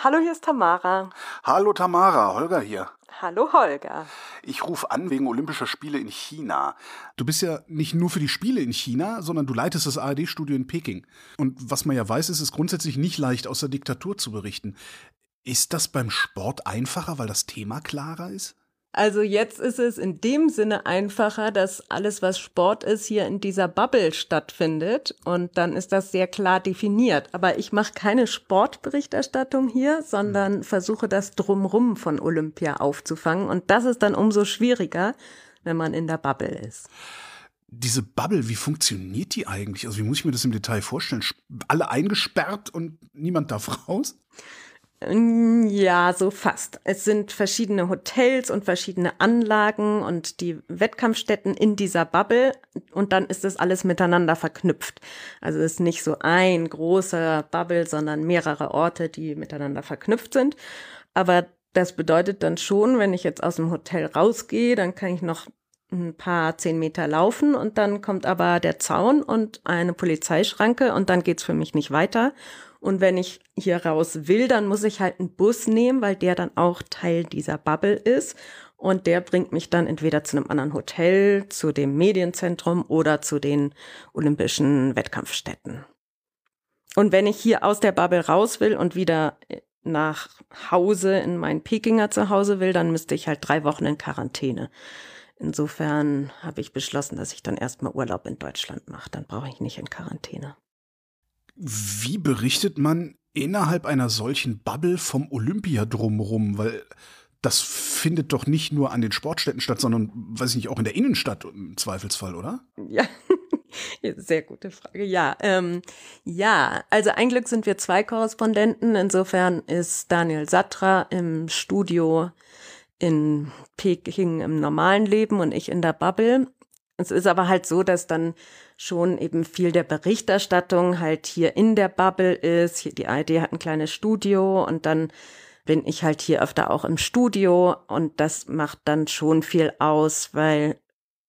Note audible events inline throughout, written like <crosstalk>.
Hallo, hier ist Tamara. Hallo Tamara, Holger hier. Hallo, Holger. Ich rufe an wegen Olympischer Spiele in China. Du bist ja nicht nur für die Spiele in China, sondern du leitest das ARD-Studio in Peking. Und was man ja weiß, ist es grundsätzlich nicht leicht, aus der Diktatur zu berichten. Ist das beim Sport einfacher, weil das Thema klarer ist? Also jetzt ist es in dem Sinne einfacher, dass alles, was Sport ist, hier in dieser Bubble stattfindet und dann ist das sehr klar definiert. Aber ich mache keine Sportberichterstattung hier, sondern mhm. versuche das drumrum von Olympia aufzufangen und das ist dann umso schwieriger, wenn man in der Bubble ist. Diese Bubble, wie funktioniert die eigentlich? Also wie muss ich mir das im Detail vorstellen? Alle eingesperrt und niemand darf raus? Mm, ja, so fast. Es sind verschiedene Hotels und verschiedene Anlagen und die Wettkampfstätten in dieser Bubble und dann ist das alles miteinander verknüpft. Also es ist nicht so ein großer Bubble, sondern mehrere Orte, die miteinander verknüpft sind. Aber das bedeutet dann schon, wenn ich jetzt aus dem Hotel rausgehe, dann kann ich noch ein paar zehn Meter laufen und dann kommt aber der Zaun und eine Polizeischranke und dann geht's für mich nicht weiter. Und wenn ich hier raus will, dann muss ich halt einen Bus nehmen, weil der dann auch Teil dieser Bubble ist. Und der bringt mich dann entweder zu einem anderen Hotel, zu dem Medienzentrum oder zu den olympischen Wettkampfstätten. Und wenn ich hier aus der Bubble raus will und wieder nach Hause in mein Pekinger Zuhause will, dann müsste ich halt drei Wochen in Quarantäne. Insofern habe ich beschlossen, dass ich dann erstmal Urlaub in Deutschland mache. Dann brauche ich nicht in Quarantäne. Wie berichtet man innerhalb einer solchen Bubble vom Olympia drumherum? Weil das findet doch nicht nur an den Sportstätten statt, sondern, weiß ich nicht, auch in der Innenstadt im Zweifelsfall, oder? Ja, <laughs> sehr gute Frage. Ja, ähm, ja, also ein Glück sind wir zwei Korrespondenten. Insofern ist Daniel Satra im Studio in Peking im normalen Leben und ich in der Bubble. Es ist aber halt so, dass dann schon eben viel der Berichterstattung halt hier in der Bubble ist. Die ARD hat ein kleines Studio und dann bin ich halt hier öfter auch im Studio und das macht dann schon viel aus, weil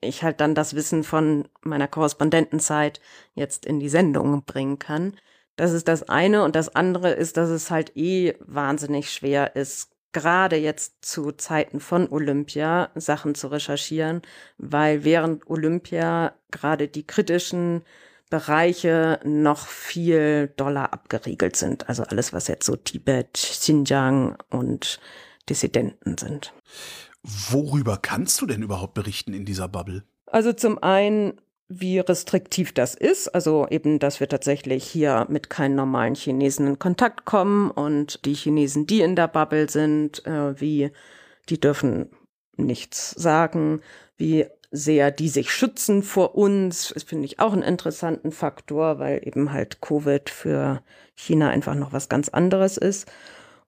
ich halt dann das Wissen von meiner Korrespondentenzeit jetzt in die Sendung bringen kann. Das ist das eine und das andere ist, dass es halt eh wahnsinnig schwer ist, gerade jetzt zu Zeiten von Olympia Sachen zu recherchieren, weil während Olympia gerade die kritischen Bereiche noch viel doller abgeriegelt sind. Also alles, was jetzt so Tibet, Xinjiang und Dissidenten sind. Worüber kannst du denn überhaupt berichten in dieser Bubble? Also zum einen wie restriktiv das ist. Also eben, dass wir tatsächlich hier mit keinen normalen Chinesen in Kontakt kommen und die Chinesen, die in der Bubble sind, äh, wie die dürfen nichts sagen, wie sehr die sich schützen vor uns, das finde ich auch einen interessanten Faktor, weil eben halt Covid für China einfach noch was ganz anderes ist.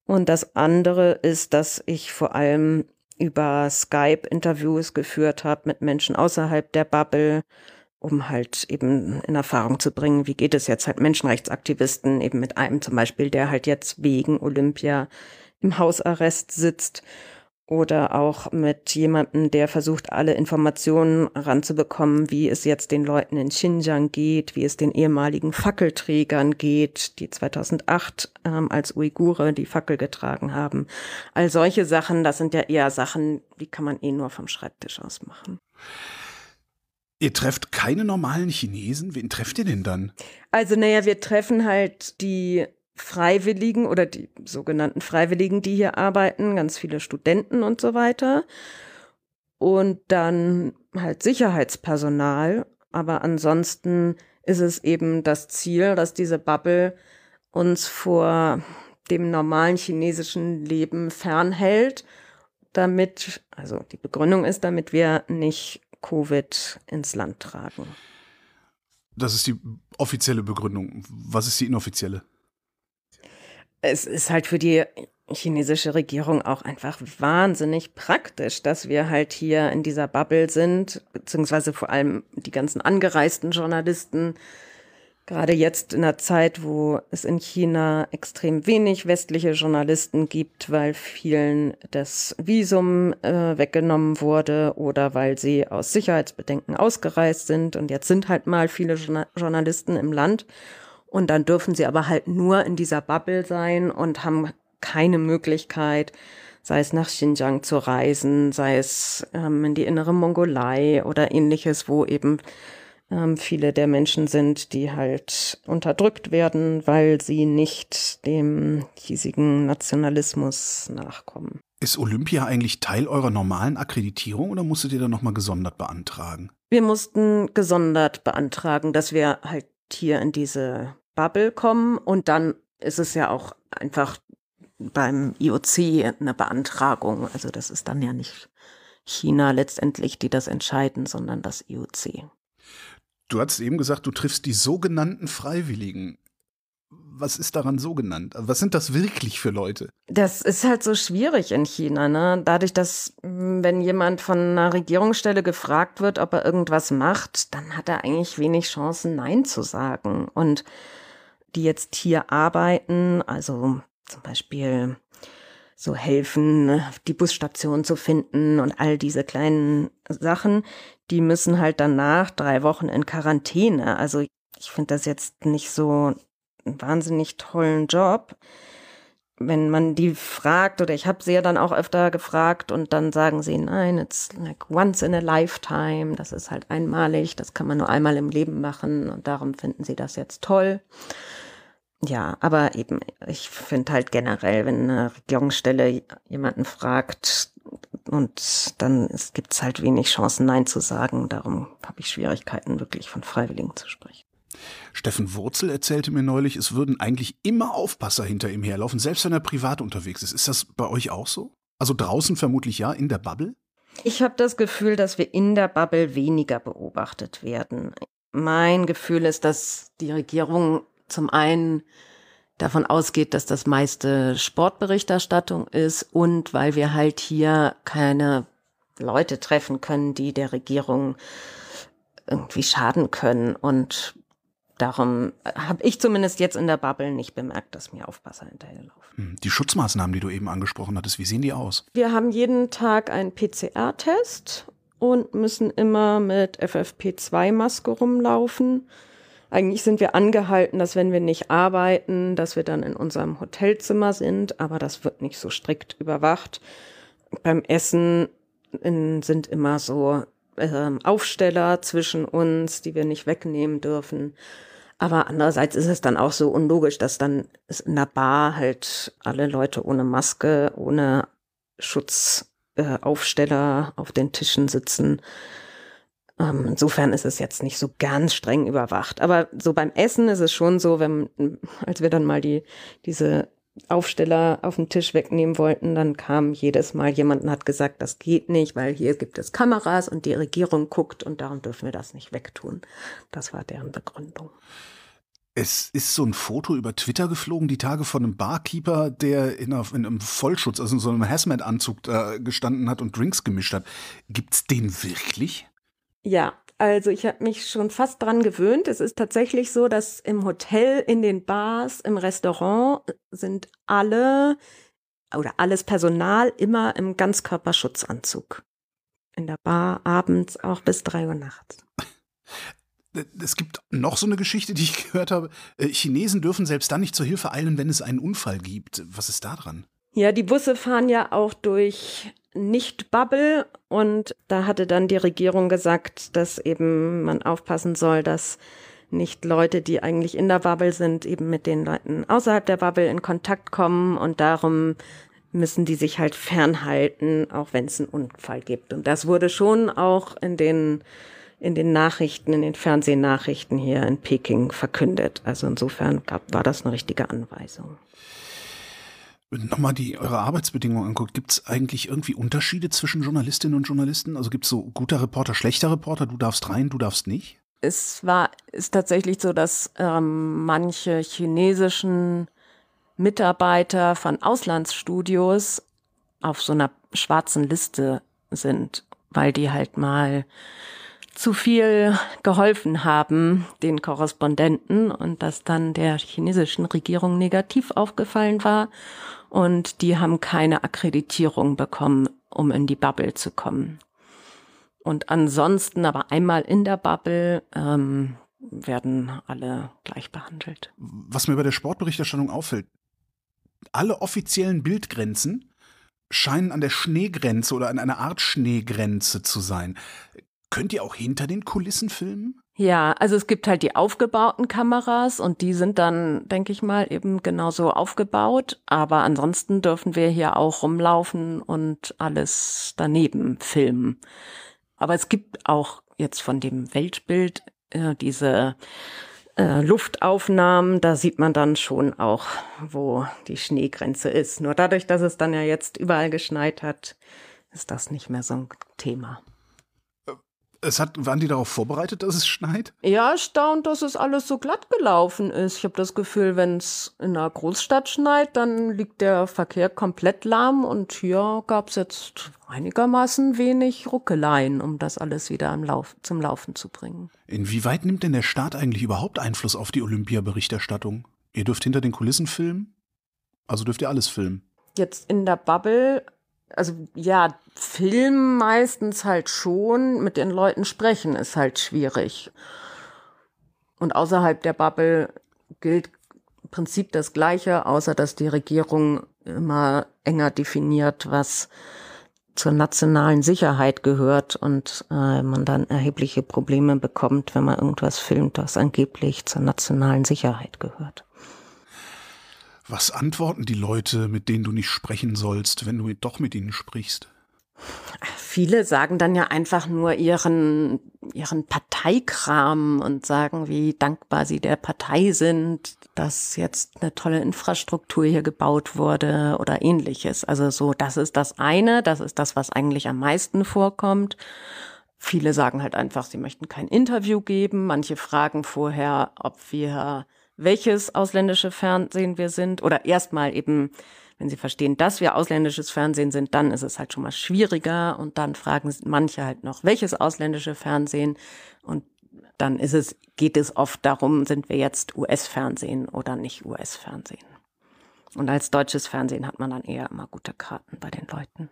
Und das andere ist, dass ich vor allem über Skype Interviews geführt habe mit Menschen außerhalb der Bubble, um halt eben in Erfahrung zu bringen, wie geht es jetzt halt Menschenrechtsaktivisten, eben mit einem zum Beispiel, der halt jetzt wegen Olympia im Hausarrest sitzt oder auch mit jemandem, der versucht, alle Informationen ranzubekommen, wie es jetzt den Leuten in Xinjiang geht, wie es den ehemaligen Fackelträgern geht, die 2008 ähm, als Uigure die Fackel getragen haben. All solche Sachen, das sind ja eher Sachen, die kann man eh nur vom Schreibtisch aus machen. Ihr trefft keine normalen Chinesen? Wen trefft ihr denn dann? Also, naja, wir treffen halt die Freiwilligen oder die sogenannten Freiwilligen, die hier arbeiten, ganz viele Studenten und so weiter. Und dann halt Sicherheitspersonal. Aber ansonsten ist es eben das Ziel, dass diese Bubble uns vor dem normalen chinesischen Leben fernhält, damit, also die Begründung ist, damit wir nicht Covid ins Land tragen. Das ist die offizielle Begründung. Was ist die inoffizielle? Es ist halt für die chinesische Regierung auch einfach wahnsinnig praktisch, dass wir halt hier in dieser Bubble sind, beziehungsweise vor allem die ganzen angereisten Journalisten Gerade jetzt in einer Zeit, wo es in China extrem wenig westliche Journalisten gibt, weil vielen das Visum äh, weggenommen wurde oder weil sie aus Sicherheitsbedenken ausgereist sind. Und jetzt sind halt mal viele Journal Journalisten im Land. Und dann dürfen sie aber halt nur in dieser Bubble sein und haben keine Möglichkeit, sei es nach Xinjiang zu reisen, sei es ähm, in die innere Mongolei oder ähnliches, wo eben ähm, viele der Menschen sind, die halt unterdrückt werden, weil sie nicht dem hiesigen Nationalismus nachkommen. Ist Olympia eigentlich Teil eurer normalen Akkreditierung oder musstet ihr da nochmal gesondert beantragen? Wir mussten gesondert beantragen, dass wir halt hier in diese Bubble kommen und dann ist es ja auch einfach beim IOC eine Beantragung. Also das ist dann ja nicht China letztendlich, die das entscheiden, sondern das IOC. Du hast eben gesagt, du triffst die sogenannten Freiwilligen. Was ist daran so genannt? Was sind das wirklich für Leute? Das ist halt so schwierig in China, ne? Dadurch, dass hm, wenn jemand von einer Regierungsstelle gefragt wird, ob er irgendwas macht, dann hat er eigentlich wenig Chancen, Nein zu sagen. Und die jetzt hier arbeiten, also zum Beispiel so helfen, die Busstation zu finden und all diese kleinen Sachen, die müssen halt danach drei Wochen in Quarantäne. Also ich finde das jetzt nicht so einen wahnsinnig tollen Job. Wenn man die fragt, oder ich habe sie ja dann auch öfter gefragt und dann sagen sie, nein, it's like once in a lifetime, das ist halt einmalig, das kann man nur einmal im Leben machen und darum finden sie das jetzt toll. Ja, aber eben, ich finde halt generell, wenn eine Regierungsstelle jemanden fragt und dann gibt es halt wenig Chancen, Nein zu sagen. Darum habe ich Schwierigkeiten, wirklich von Freiwilligen zu sprechen. Steffen Wurzel erzählte mir neulich, es würden eigentlich immer Aufpasser hinter ihm herlaufen, selbst wenn er privat unterwegs ist. Ist das bei euch auch so? Also draußen vermutlich ja, in der Bubble? Ich habe das Gefühl, dass wir in der Bubble weniger beobachtet werden. Mein Gefühl ist, dass die Regierung zum einen davon ausgeht, dass das meiste Sportberichterstattung ist und weil wir halt hier keine Leute treffen können, die der Regierung irgendwie schaden können. Und darum habe ich zumindest jetzt in der Bubble nicht bemerkt, dass mir Aufpasser hinterherlaufen. Hm, die Schutzmaßnahmen, die du eben angesprochen hattest, wie sehen die aus? Wir haben jeden Tag einen PCR-Test und müssen immer mit FFP2-Maske rumlaufen. Eigentlich sind wir angehalten, dass wenn wir nicht arbeiten, dass wir dann in unserem Hotelzimmer sind, aber das wird nicht so strikt überwacht. Beim Essen in, sind immer so äh, Aufsteller zwischen uns, die wir nicht wegnehmen dürfen. Aber andererseits ist es dann auch so unlogisch, dass dann in der Bar halt alle Leute ohne Maske, ohne Schutzaufsteller äh, auf den Tischen sitzen. Ähm, insofern ist es jetzt nicht so ganz streng überwacht. Aber so beim Essen ist es schon so, wenn, als wir dann mal die, diese Aufsteller auf den Tisch wegnehmen wollten, dann kam jedes Mal jemand und hat gesagt, das geht nicht, weil hier gibt es Kameras und die Regierung guckt und darum dürfen wir das nicht wegtun. Das war deren Begründung. Es ist so ein Foto über Twitter geflogen, die Tage von einem Barkeeper, der in, einem Vollschutz, also in so einem Hazmat-Anzug gestanden hat und Drinks gemischt hat. Gibt's den wirklich? Ja, also ich habe mich schon fast dran gewöhnt. Es ist tatsächlich so, dass im Hotel, in den Bars, im Restaurant sind alle oder alles Personal immer im Ganzkörperschutzanzug. In der Bar abends auch bis drei Uhr nachts. Es gibt noch so eine Geschichte, die ich <laughs> gehört habe. Äh, Chinesen dürfen selbst dann nicht zur Hilfe eilen, wenn es einen Unfall gibt. Was ist da dran? Ja, die Busse fahren ja auch durch nicht-Bubble und da hatte dann die Regierung gesagt, dass eben man aufpassen soll, dass nicht Leute, die eigentlich in der Bubble sind, eben mit den Leuten außerhalb der Bubble in Kontakt kommen und darum müssen die sich halt fernhalten, auch wenn es einen Unfall gibt. Und das wurde schon auch in den in den Nachrichten, in den Fernsehnachrichten hier in Peking verkündet. Also insofern gab, war das eine richtige Anweisung nochmal die eure Arbeitsbedingungen anguckt, gibt es eigentlich irgendwie Unterschiede zwischen Journalistinnen und Journalisten? Also gibt es so guter Reporter, schlechter Reporter, du darfst rein, du darfst nicht? Es war, ist tatsächlich so, dass ähm, manche chinesischen Mitarbeiter von Auslandsstudios auf so einer schwarzen Liste sind, weil die halt mal zu viel geholfen haben, den Korrespondenten, und das dann der chinesischen Regierung negativ aufgefallen war und die haben keine Akkreditierung bekommen, um in die Bubble zu kommen. Und ansonsten aber einmal in der Bubble ähm, werden alle gleich behandelt. Was mir bei der Sportberichterstattung auffällt, alle offiziellen Bildgrenzen scheinen an der Schneegrenze oder an einer Art Schneegrenze zu sein. Könnt ihr auch hinter den Kulissen filmen? Ja, also es gibt halt die aufgebauten Kameras und die sind dann, denke ich mal, eben genauso aufgebaut. Aber ansonsten dürfen wir hier auch rumlaufen und alles daneben filmen. Aber es gibt auch jetzt von dem Weltbild äh, diese äh, Luftaufnahmen, da sieht man dann schon auch, wo die Schneegrenze ist. Nur dadurch, dass es dann ja jetzt überall geschneit hat, ist das nicht mehr so ein Thema. Es hat, waren die darauf vorbereitet, dass es schneit? Ja, erstaunt, dass es alles so glatt gelaufen ist. Ich habe das Gefühl, wenn es in einer Großstadt schneit, dann liegt der Verkehr komplett lahm und hier gab es jetzt einigermaßen wenig Ruckeleien, um das alles wieder Lauf, zum Laufen zu bringen. Inwieweit nimmt denn der Staat eigentlich überhaupt Einfluss auf die Olympiaberichterstattung? Ihr dürft hinter den Kulissen filmen? Also dürft ihr alles filmen? Jetzt in der Bubble also ja, Film meistens halt schon, mit den Leuten sprechen ist halt schwierig. Und außerhalb der Bubble gilt im Prinzip das Gleiche, außer dass die Regierung immer enger definiert, was zur nationalen Sicherheit gehört und äh, man dann erhebliche Probleme bekommt, wenn man irgendwas filmt, was angeblich zur nationalen Sicherheit gehört. Was antworten die Leute, mit denen du nicht sprechen sollst, wenn du doch mit ihnen sprichst? Viele sagen dann ja einfach nur ihren, ihren Parteikram und sagen, wie dankbar sie der Partei sind, dass jetzt eine tolle Infrastruktur hier gebaut wurde oder ähnliches. Also so, das ist das eine, das ist das, was eigentlich am meisten vorkommt. Viele sagen halt einfach, sie möchten kein Interview geben. Manche fragen vorher, ob wir welches ausländische Fernsehen wir sind oder erstmal eben, wenn sie verstehen, dass wir ausländisches Fernsehen sind, dann ist es halt schon mal schwieriger und dann fragen manche halt noch, welches ausländische Fernsehen und dann ist es, geht es oft darum, sind wir jetzt US-Fernsehen oder nicht US-Fernsehen. Und als deutsches Fernsehen hat man dann eher immer gute Karten bei den Leuten.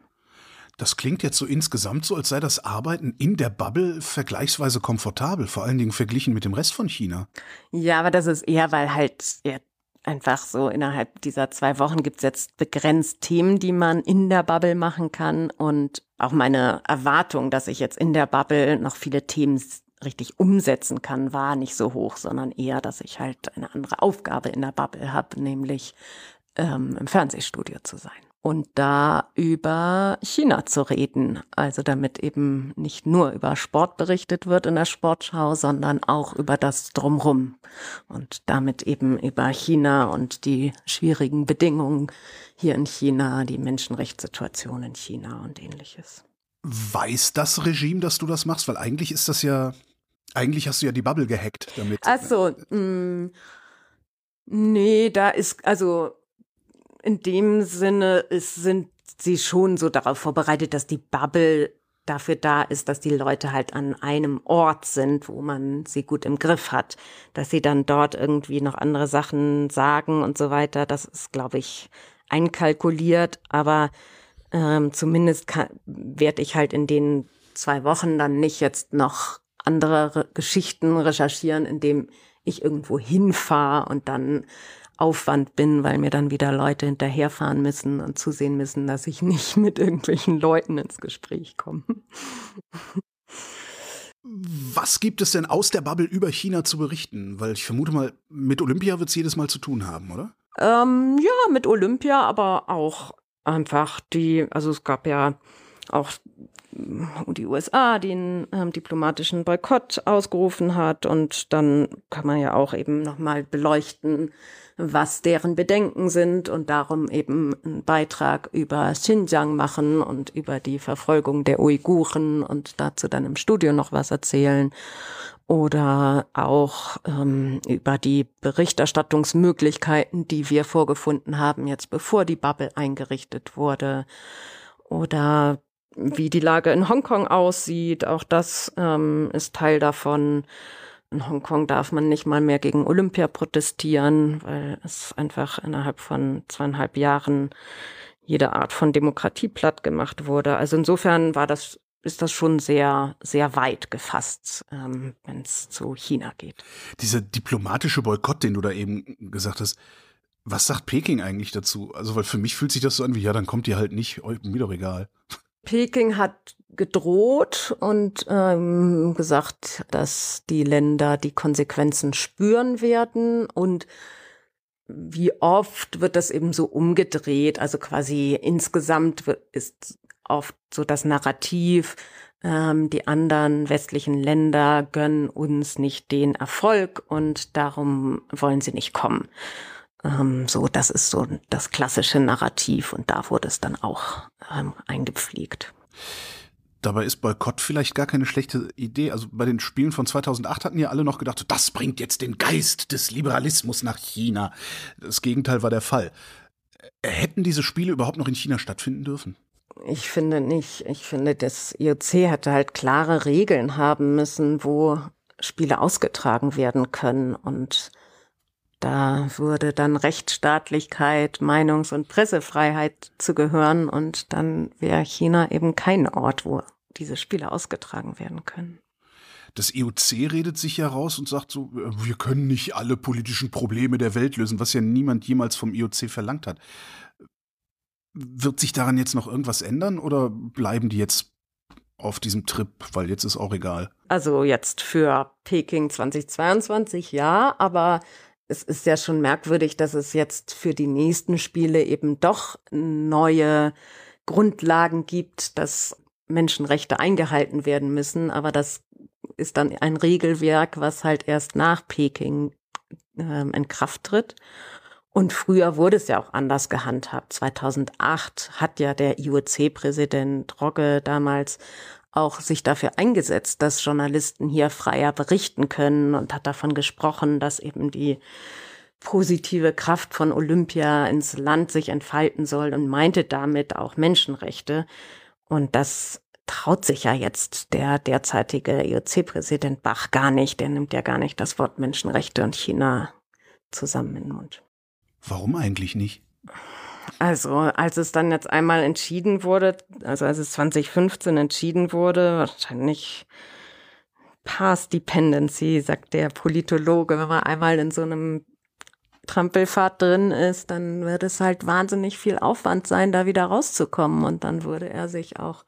Das klingt jetzt so insgesamt so, als sei das Arbeiten in der Bubble vergleichsweise komfortabel, vor allen Dingen verglichen mit dem Rest von China. Ja, aber das ist eher, weil halt ja, einfach so innerhalb dieser zwei Wochen gibt's jetzt begrenzt Themen, die man in der Bubble machen kann. Und auch meine Erwartung, dass ich jetzt in der Bubble noch viele Themen richtig umsetzen kann, war nicht so hoch, sondern eher, dass ich halt eine andere Aufgabe in der Bubble habe, nämlich ähm, im Fernsehstudio zu sein und da über China zu reden. Also damit eben nicht nur über Sport berichtet wird in der Sportschau, sondern auch über das Drumrum und damit eben über China und die schwierigen Bedingungen hier in China, die Menschenrechtssituation in China und ähnliches. Weiß das Regime, dass du das machst? Weil eigentlich ist das ja, eigentlich hast du ja die Bubble gehackt damit. Ach so, mh, mm, nee, da ist, also in dem Sinne ist, sind sie schon so darauf vorbereitet, dass die Bubble dafür da ist, dass die Leute halt an einem Ort sind, wo man sie gut im Griff hat. Dass sie dann dort irgendwie noch andere Sachen sagen und so weiter, das ist, glaube ich, einkalkuliert. Aber ähm, zumindest werde ich halt in den zwei Wochen dann nicht jetzt noch andere Geschichten recherchieren, indem ich irgendwo hinfahre und dann Aufwand bin, weil mir dann wieder Leute hinterherfahren müssen und zusehen müssen, dass ich nicht <laughs> mit irgendwelchen Leuten ins Gespräch komme. Was gibt es denn aus der Bubble über China zu berichten? Weil ich vermute mal, mit Olympia wird es jedes Mal zu tun haben, oder? Ähm, ja, mit Olympia, aber auch einfach die, also es gab ja auch die USA den ähm, diplomatischen Boykott ausgerufen hat und dann kann man ja auch eben nochmal beleuchten, was deren Bedenken sind und darum eben einen Beitrag über Xinjiang machen und über die Verfolgung der Uiguren und dazu dann im Studio noch was erzählen oder auch ähm, über die Berichterstattungsmöglichkeiten, die wir vorgefunden haben, jetzt bevor die Bubble eingerichtet wurde oder wie die Lage in Hongkong aussieht. Auch das ähm, ist Teil davon. In Hongkong darf man nicht mal mehr gegen Olympia protestieren, weil es einfach innerhalb von zweieinhalb Jahren jede Art von Demokratie platt gemacht wurde. Also insofern war das ist das schon sehr, sehr weit gefasst, ähm, wenn es zu China geht. Dieser diplomatische Boykott, den du da eben gesagt hast, Was sagt Peking eigentlich dazu? Also, weil für mich fühlt sich das so an wie, ja, dann kommt ihr halt nicht, mir doch egal. Peking hat gedroht und ähm, gesagt, dass die Länder die Konsequenzen spüren werden und wie oft wird das eben so umgedreht? Also quasi insgesamt ist oft so das Narrativ, ähm, die anderen westlichen Länder gönnen uns nicht den Erfolg und darum wollen sie nicht kommen. Ähm, so, das ist so das klassische Narrativ und da wurde es dann auch ähm, eingepflegt. Dabei ist Boykott vielleicht gar keine schlechte Idee. Also bei den Spielen von 2008 hatten ja alle noch gedacht, das bringt jetzt den Geist des Liberalismus nach China. Das Gegenteil war der Fall. Hätten diese Spiele überhaupt noch in China stattfinden dürfen? Ich finde nicht. Ich finde, das IOC hätte halt klare Regeln haben müssen, wo Spiele ausgetragen werden können und da würde dann Rechtsstaatlichkeit, Meinungs- und Pressefreiheit zu gehören und dann wäre China eben kein Ort, wo diese Spiele ausgetragen werden können. Das IOC redet sich ja raus und sagt so, äh, wir können nicht alle politischen Probleme der Welt lösen, was ja niemand jemals vom IOC verlangt hat. Wird sich daran jetzt noch irgendwas ändern oder bleiben die jetzt auf diesem Trip, weil jetzt ist auch egal? Also jetzt für Peking 2022 ja, aber es ist ja schon merkwürdig, dass es jetzt für die nächsten Spiele eben doch neue Grundlagen gibt, dass Menschenrechte eingehalten werden müssen, aber das ist dann ein Regelwerk, was halt erst nach Peking äh, in Kraft tritt. Und früher wurde es ja auch anders gehandhabt. 2008 hat ja der IOC-Präsident Rogge damals auch sich dafür eingesetzt, dass Journalisten hier freier berichten können und hat davon gesprochen, dass eben die positive Kraft von Olympia ins Land sich entfalten soll und meinte damit auch Menschenrechte. Und das traut sich ja jetzt der derzeitige IOC-Präsident Bach gar nicht. Der nimmt ja gar nicht das Wort Menschenrechte und China zusammen in den Mund. Warum eigentlich nicht? Also, als es dann jetzt einmal entschieden wurde, also als es 2015 entschieden wurde, wahrscheinlich Pass Dependency, sagt der Politologe, wenn man einmal in so einem Trampelfahrt drin ist, dann wird es halt wahnsinnig viel Aufwand sein, da wieder rauszukommen. Und dann würde er sich auch,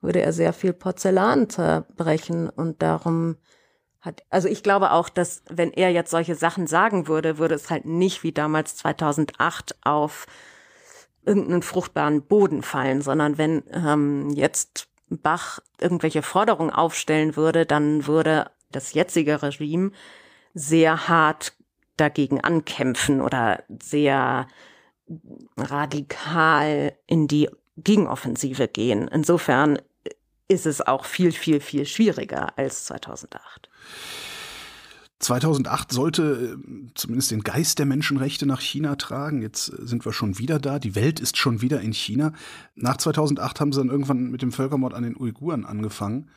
würde er sehr viel Porzellan zerbrechen und darum hat, also ich glaube auch, dass wenn er jetzt solche Sachen sagen würde, würde es halt nicht wie damals 2008 auf irgendeinen fruchtbaren Boden fallen, sondern wenn ähm, jetzt Bach irgendwelche Forderungen aufstellen würde, dann würde das jetzige Regime sehr hart dagegen ankämpfen oder sehr radikal in die Gegenoffensive gehen. Insofern ist es auch viel, viel, viel schwieriger als 2008. 2008 sollte äh, zumindest den Geist der Menschenrechte nach China tragen. Jetzt äh, sind wir schon wieder da. Die Welt ist schon wieder in China. Nach 2008 haben sie dann irgendwann mit dem Völkermord an den Uiguren angefangen.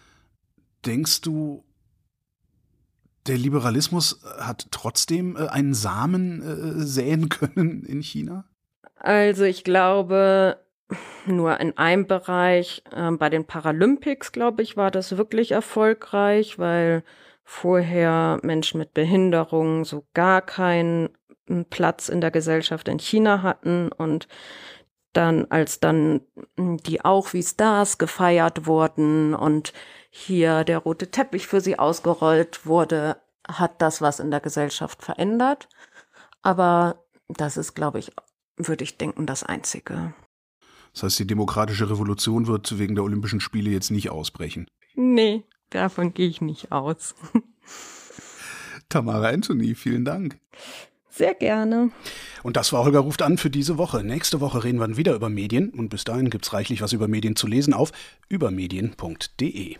Denkst du, der Liberalismus hat trotzdem äh, einen Samen säen können in China? Also ich glaube, nur in einem Bereich, bei den Paralympics, glaube ich, war das wirklich erfolgreich, weil vorher Menschen mit Behinderung so gar keinen hm, Platz in der Gesellschaft in China hatten und dann, als dann hm, die auch wie Stars gefeiert wurden und hier der rote Teppich für sie ausgerollt wurde, hat das was in der Gesellschaft verändert. Aber das ist, glaube ich, würde ich denken, das Einzige. Das heißt, die demokratische Revolution wird wegen der Olympischen Spiele jetzt nicht ausbrechen. Nee, Davon gehe ich nicht aus. <laughs> Tamara Anthony, vielen Dank. Sehr gerne. Und das war Holger ruft an für diese Woche. Nächste Woche reden wir wieder über Medien und bis dahin gibt es reichlich was über Medien zu lesen auf übermedien.de.